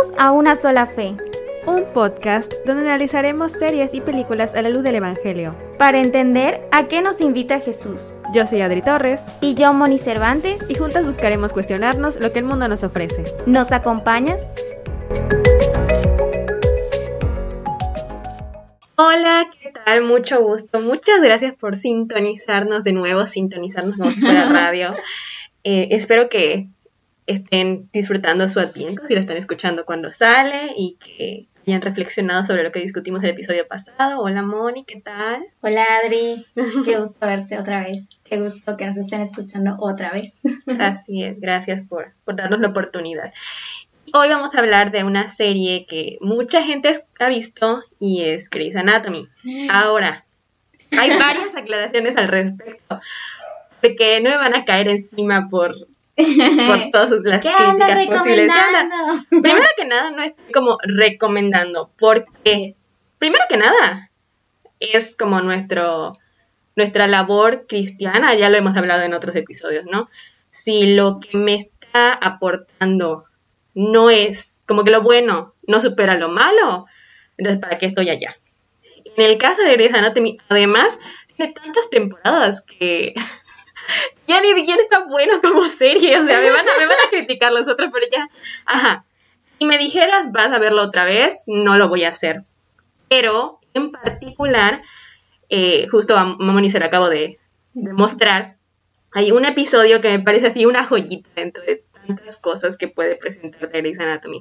Bienvenidos a Una sola fe, un podcast donde analizaremos series y películas a la luz del Evangelio. para entender a qué nos invita Jesús. Yo soy Adri Torres Y yo, Moni Cervantes, y juntas buscaremos cuestionarnos lo que el mundo nos ofrece. ¿nos acompañas? Hola, ¿qué tal? Mucho gusto. Muchas gracias por sintonizarnos de nuevo, sintonizarnos como si fuera radio. Eh, espero que estén disfrutando su Adviento, si lo están escuchando cuando sale y que hayan reflexionado sobre lo que discutimos el episodio pasado. Hola, Moni, ¿qué tal? Hola Adri, qué gusto verte otra vez. Qué gusto que nos estén escuchando otra vez. Así es, gracias por, por darnos la oportunidad. Hoy vamos a hablar de una serie que mucha gente ha visto y es Grey's Anatomy. Ahora, hay varias aclaraciones al respecto, porque no me van a caer encima por, por todas las ¿Qué andas críticas posibles. Primero que nada, no estoy como recomendando, porque primero que nada es como nuestro nuestra labor cristiana, ya lo hemos hablado en otros episodios, ¿no? Si lo que me está aportando no es como que lo bueno no supera lo malo, entonces ¿para qué estoy allá? En el caso de Grey's Anatomy, además, tiene tantas temporadas que ya ni siquiera está bueno como serie, o sea, me van a, me van a criticar los otros, pero ya, ajá. Si me dijeras vas a verlo otra vez, no lo voy a hacer. Pero en particular, eh, justo a Mamoni se lo acabo de, de mostrar, hay un episodio que me parece así una joyita dentro de tantas cosas que puede presentar de Grey's Anatomy.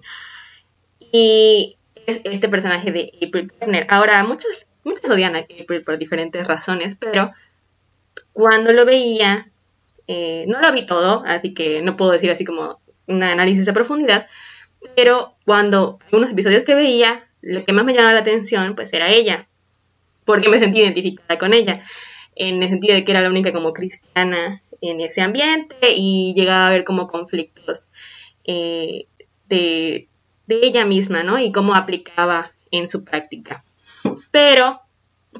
Y es este personaje de April Turner. Ahora, muchos, muchos odian a April por diferentes razones, pero cuando lo veía, eh, no lo vi todo, así que no puedo decir así como un análisis de profundidad, pero cuando unos episodios que veía, lo que más me llamaba la atención, pues era ella, porque me sentí identificada con ella, en el sentido de que era la única como cristiana en ese ambiente y llegaba a ver como conflictos eh, de, de ella misma, ¿no? Y cómo aplicaba en su práctica. Pero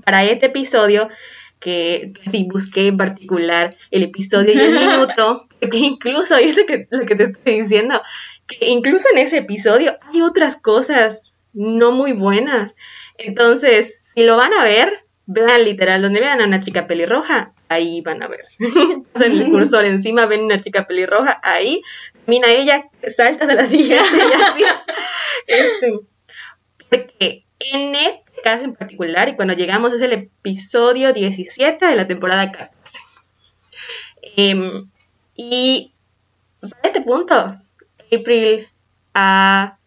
para este episodio, que sí busqué en particular el episodio y el minuto, que incluso, y es lo que, lo que te estoy diciendo, que incluso en ese episodio hay otras cosas no muy buenas. Entonces, si lo van a ver, vean literal, donde vean a una chica pelirroja, ahí van a ver. en el cursor encima ven una chica pelirroja, ahí, mira ella, salta de la siguiente y así. Este, porque en este caso en particular, y cuando llegamos es el episodio 17 de la temporada 14. Em, y para este punto, April ah,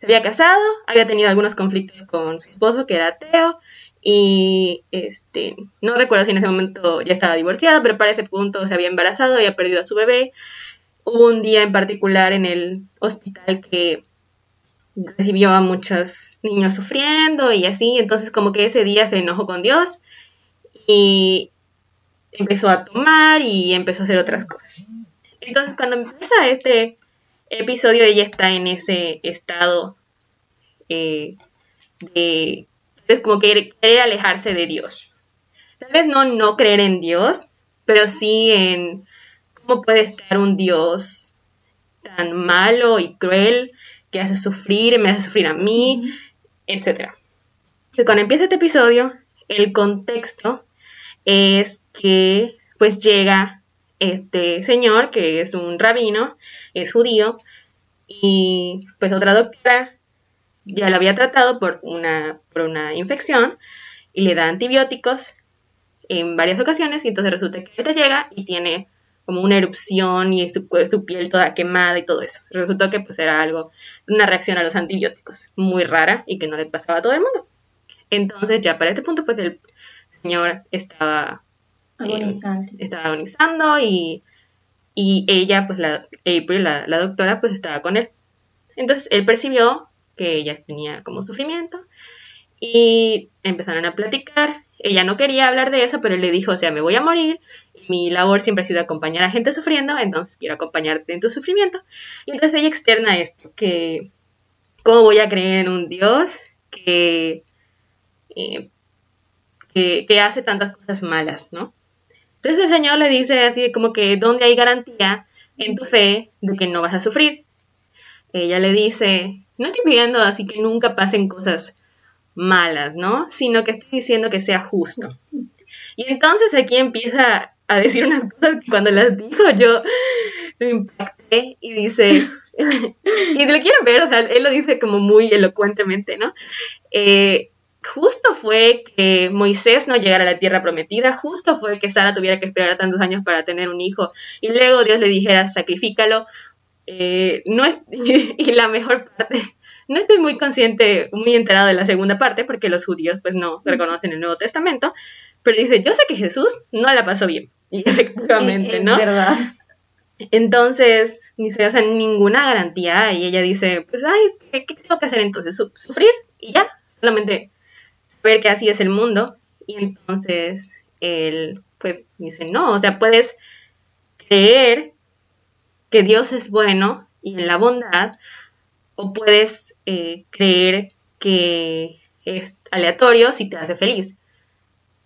se había casado, había tenido algunos conflictos con su esposo, que era ateo, y este, no recuerdo si en ese momento ya estaba divorciada, pero para ese punto se había embarazado, había perdido a su bebé. Hubo un día en particular en el hospital que recibió a muchos niños sufriendo y así, entonces como que ese día se enojó con Dios y empezó a tomar y empezó a hacer otras cosas. Entonces cuando empieza este episodio ella está en ese estado eh, de es como que querer alejarse de Dios. Tal vez no no creer en Dios, pero sí en cómo puede estar un Dios tan malo y cruel que hace sufrir, me hace sufrir a mí, etc. Y cuando empieza este episodio, el contexto es que pues llega este señor que es un rabino, es judío, y pues otra doctora ya lo había tratado por una, por una infección y le da antibióticos en varias ocasiones y entonces resulta que ahorita llega y tiene como una erupción y su, su piel toda quemada y todo eso. Resultó que pues era algo, una reacción a los antibióticos muy rara y que no le pasaba a todo el mundo. Entonces ya para este punto pues el señor estaba eh, Agonizante. estaba agonizando y, y ella, pues la April, la, la doctora, pues estaba con él. Entonces él percibió que ella tenía como sufrimiento y empezaron a platicar. Ella no quería hablar de eso, pero él le dijo, o sea, me voy a morir. Mi labor siempre ha sido acompañar a gente sufriendo, entonces quiero acompañarte en tu sufrimiento. Y entonces ella externa esto, que cómo voy a creer en un Dios que, eh, que, que hace tantas cosas malas, ¿no? Entonces el Señor le dice así como que, ¿dónde hay garantía en tu fe de que no vas a sufrir? ella le dice, no estoy pidiendo así que nunca pasen cosas malas, ¿no? Sino que estoy diciendo que sea justo. Y entonces aquí empieza a decir unas cosas que cuando las dijo yo me impacté y dice, y lo quieren ver, o sea, él lo dice como muy elocuentemente, ¿no? Eh, justo fue que Moisés no llegara a la tierra prometida, justo fue que Sara tuviera que esperar tantos años para tener un hijo y luego Dios le dijera, sacrifícalo. Eh, no y la mejor parte, no estoy muy consciente, muy enterado de la segunda parte, porque los judíos pues no reconocen el Nuevo Testamento, pero dice, yo sé que Jesús no la pasó bien, y efectivamente, ¿no? Es verdad. Entonces, dice, o sea, ninguna garantía. Y ella dice, pues, ay, ¿qué, qué tengo que hacer entonces? Su- Sufrir y ya. Solamente ver que así es el mundo. Y entonces, él, pues, dice, no, o sea, puedes creer que Dios es bueno y en la bondad, o puedes eh, creer que es aleatorio si te hace feliz.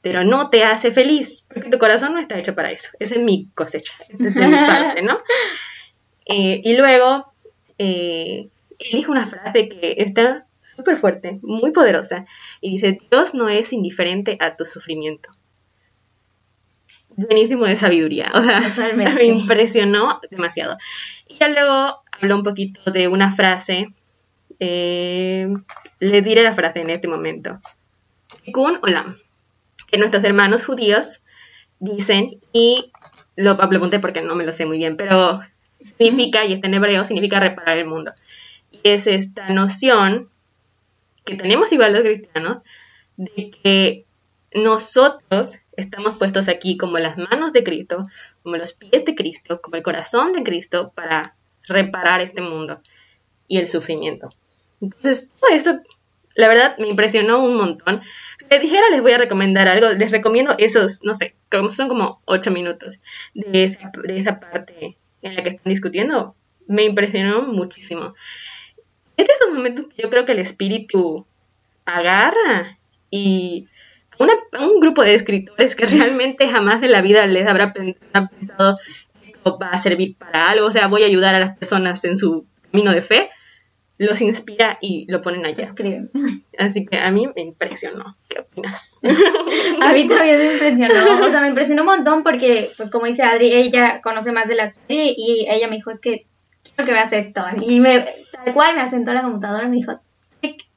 Pero no te hace feliz, porque tu corazón no está hecho para eso. Esa es mi cosecha, esa es de mi parte, ¿no? Eh, y luego, eh, él dijo una frase que está súper fuerte, muy poderosa, y dice, Dios no es indiferente a tu sufrimiento. Buenísimo de sabiduría, o sea, Totalmente. me impresionó demasiado. Y ya luego habló un poquito de una frase, eh, le diré la frase en este momento. Kun Olam, que nuestros hermanos judíos dicen, y lo apunté porque no me lo sé muy bien, pero significa, y está en hebreo, significa reparar el mundo. Y es esta noción que tenemos igual los cristianos, de que nosotros estamos puestos aquí como las manos de Cristo, como los pies de Cristo, como el corazón de Cristo para reparar este mundo y el sufrimiento. Entonces, todo eso, la verdad, me impresionó un montón. Dijera, les voy a recomendar algo, les recomiendo esos, no sé, son como ocho minutos de esa, de parte en la que están discutiendo. Me impresionó muchísimo. Es de esos momentos que yo creo que el espíritu agarra y una- un grupo de escritores que realmente jamás en la vida les habrá pensado esto va a servir para algo, o sea, voy a ayudar a las personas en su camino de fe, los inspira y lo ponen allá. Escribe. Así que a mí me impresionó. ¿Qué opinas? A mí también me impresionó, o sea, me impresionó un montón porque, pues como dice Adri, ella conoce más de la serie y ella me dijo, es que quiero que veas esto. Y me, tal cual me asentó a la computadora y me dijo,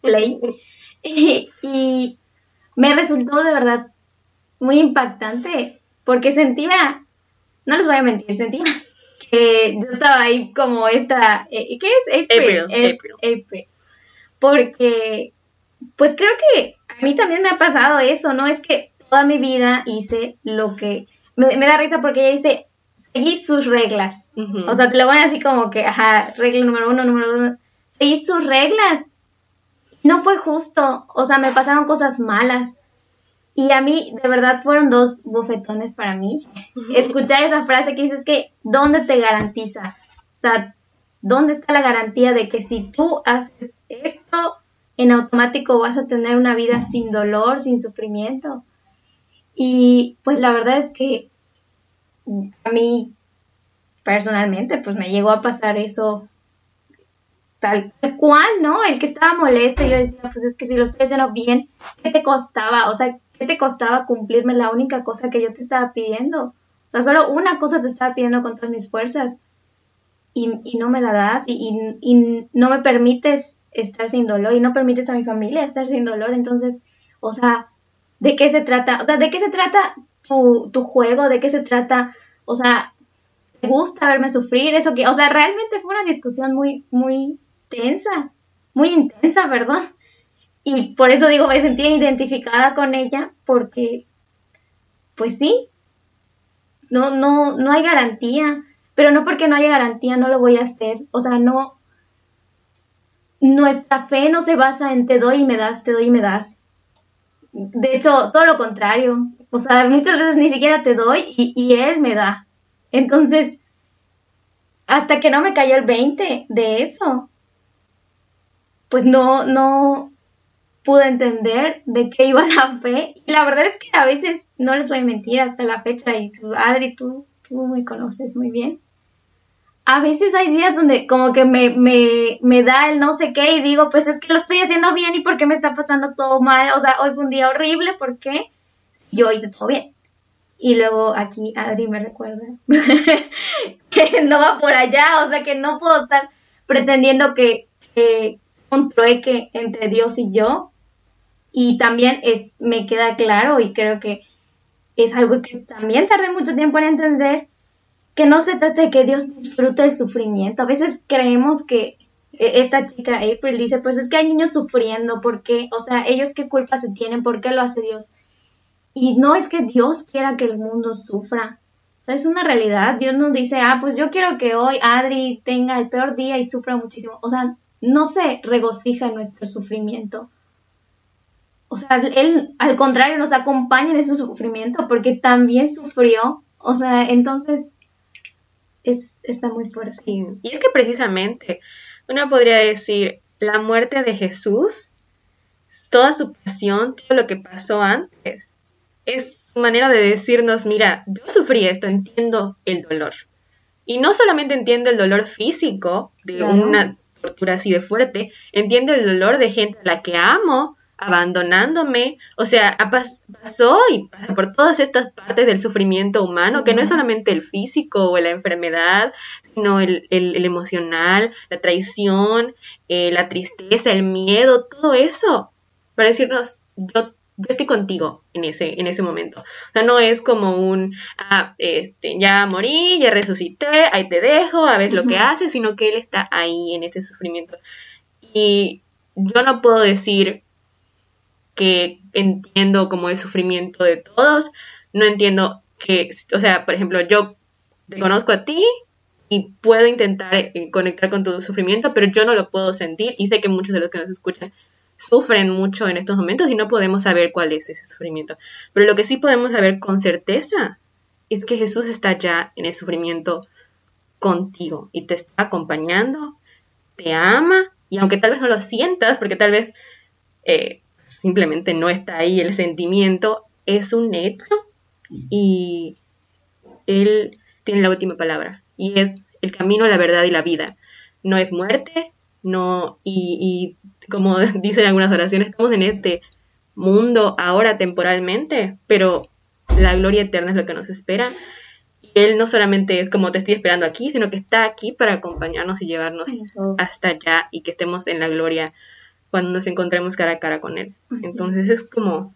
play. Y, y me resultó de verdad muy impactante porque sentía, no les voy a mentir, sentía que yo estaba ahí como esta, eh, ¿qué es? April. April, Eh, April. Porque pues creo que a mí también me ha pasado eso, ¿no? Es que toda mi vida hice lo que... Me, me da risa porque ella dice, seguí sus reglas. O sea, te lo van así como que, ajá, regla número uno, número dos. Seguí sus reglas. No fue justo. O sea, me pasaron cosas malas. Y a mí, de verdad, fueron dos bofetones para mí. Escuchar esa frase que dices que, ¿dónde te garantiza? O sea, ¿dónde está la garantía de que si tú haces esto, en automático vas a tener una vida sin dolor, sin sufrimiento? Y pues la verdad es que a mí personalmente pues me llegó a pasar eso tal cual, ¿no? El que estaba molesto y yo decía, pues es que si lo estoy haciendo bien, ¿qué te costaba? O sea, ¿qué te costaba cumplirme la única cosa que yo te estaba pidiendo? O sea, solo una cosa te estaba pidiendo con todas mis fuerzas y, no me la das y, y- y no me permites estar sin dolor y no permites a mi familia estar sin dolor. Entonces, o sea, ¿de qué se trata? O sea, ¿de qué se trata tu, tu juego? ¿De qué se trata? O sea, ¿te gusta verme sufrir? Eso que, o sea, realmente fue una discusión muy, muy tensa, muy intensa, perdón. Y por eso digo, me sentía identificada con ella porque, pues sí, no, no, no hay garantía, pero no porque no haya garantía no lo voy a hacer. O sea, no, nuestra fe no se basa en te doy y me das, te doy y me das. De hecho, todo lo contrario. O sea, muchas veces ni siquiera te doy y, y él me da. Entonces, hasta que no me cayó el 20 de eso, pues no, no pude entender de qué iba la fe. Y la verdad es que a veces, no les voy a mentir, hasta la fecha, y tú, Adri, tú, tú me conoces muy bien. a veces hay días donde como que me, me, me da el no sé qué y digo, pues es que lo estoy haciendo bien y por qué me está pasando todo mal. O sea, hoy fue un día horrible, ¿por qué? Yo hice todo bien. Y luego aquí Adri me recuerda que no va por allá, o sea que no puedo estar pretendiendo que, que un trueque entre Dios y yo. Y también es, me queda claro y creo que es algo que también tardé mucho tiempo en entender, que no se trata de que Dios disfrute el sufrimiento. A veces creemos que e, esta chica April dice, pues es que hay niños sufriendo, ¿por qué? O sea, ellos qué culpa se tienen, ¿por qué lo hace Dios? Y no es que Dios quiera que el mundo sufra. O sea, es una realidad. Dios nos dice, ah, pues yo quiero que hoy Adri tenga el peor día y sufra muchísimo. O sea, no se regocija en nuestro sufrimiento. O sea, Él al contrario nos acompaña en ese sufrimiento porque también sufrió. O sea, entonces es, está muy fuerte. Sí. Y es que precisamente uno podría decir, la muerte de Jesús, toda su pasión, todo lo que pasó antes, es su manera de decirnos, mira, yo sufrí esto, entiendo el dolor. Y no solamente entiendo el dolor físico de una tortura así de fuerte, entiendo el dolor de gente a la que amo, abandonándome, o sea, pasó y pasa por todas estas partes del sufrimiento humano, que no es solamente el físico o la enfermedad, sino el, emocional, la traición, eh, la tristeza, el miedo, todo eso, para decirnos, yo, yo estoy contigo en ese, en ese momento. O sea, no es como un, ah, este, ya morí, ya resucité, ahí te dejo, a ver lo que haces, sino que él está ahí en ese sufrimiento. Y yo no puedo decir, que entiendo como el sufrimiento de todos, no entiendo que, o sea, por ejemplo, yo te conozco a ti y puedo intentar eh, conectar con tu sufrimiento, pero yo no lo puedo sentir y sé que muchos de los que nos escuchan sufren mucho en estos momentos y no podemos saber cuál es ese sufrimiento. Pero lo que sí podemos saber con certeza es que Jesús está ya en el sufrimiento contigo y te está acompañando, te ama y aunque tal vez no lo sientas, porque tal vez eh, simplemente no está ahí el sentimiento, es un hecho y él tiene la última palabra y es el camino, la verdad y la vida. No es muerte, no, y, y como dicen algunas oraciones, estamos en este mundo ahora temporalmente, pero la gloria eterna es lo que nos espera. Y Él no solamente es como te estoy esperando aquí, sino que está aquí para acompañarnos y llevarnos hasta allá y que estemos en la gloria cuando nos encontremos cara a cara con él. Entonces es como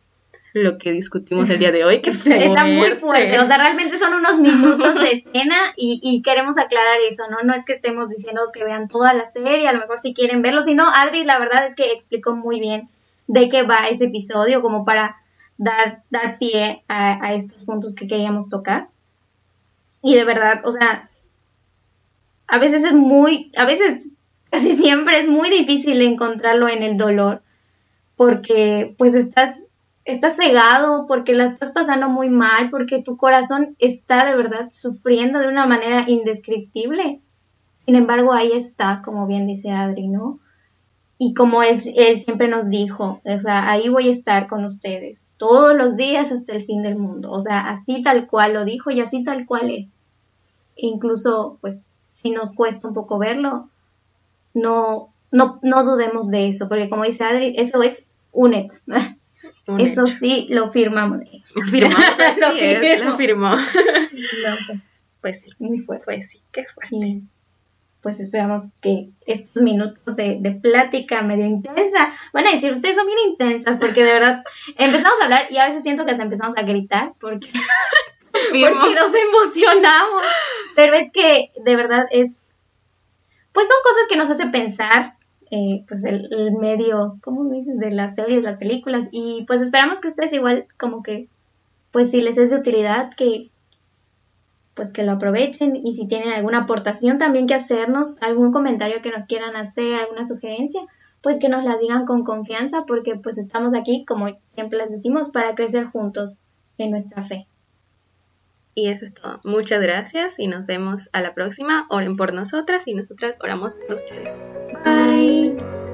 lo que discutimos el día de hoy, que está muy fuerte, o sea, realmente son unos minutos de escena y, queremos aclarar eso, ¿no? No es que estemos diciendo que vean toda la serie, a lo mejor si quieren verlo, sino Adri la verdad es que explicó muy bien de qué va ese episodio, como para dar, dar pie a, a estos puntos que queríamos tocar. Y de verdad, o sea, a veces es muy, a veces casi siempre es muy difícil encontrarlo en el dolor, porque pues estás, estás cegado, porque la estás pasando muy mal, porque tu corazón está de verdad sufriendo de una manera indescriptible. Sin embargo, ahí está, como bien dice Adri, ¿no? Y como él siempre nos dijo, o sea, ahí voy a estar con ustedes todos los días hasta el fin del mundo. O sea, así tal cual lo dijo y así tal cual es. incluso, pues, si nos cuesta un poco verlo, no, no, no dudemos de eso, porque como dice Adri, eso es un hecho. eso sí, lo firmamos. Lo firmamos, lo, firmó. pues, pues, sí, muy fuerte. Pues sí, qué fuerte. pues esperamos que estos minutos de, de, plática medio intensa, van a decir, ustedes son bien intensas, porque de verdad empezamos a hablar y a veces siento que hasta empezamos a gritar, porque, porque nos emocionamos, pero es que de verdad es pues son cosas que nos hace pensar, eh, pues el, medio, ¿cómo dices? De las series, las películas, y pues esperamos que ustedes igual como que, pues si les es de utilidad, que pues que lo aprovechen y si tienen alguna aportación también que hacernos, algún comentario que nos quieran hacer, alguna sugerencia, pues que nos la digan con confianza porque pues estamos aquí, como siempre les decimos, para crecer juntos en nuestra fe. Y eso es todo. Muchas gracias y nos vemos a la próxima. Oren por nosotras y nosotras oramos por ustedes. Bye.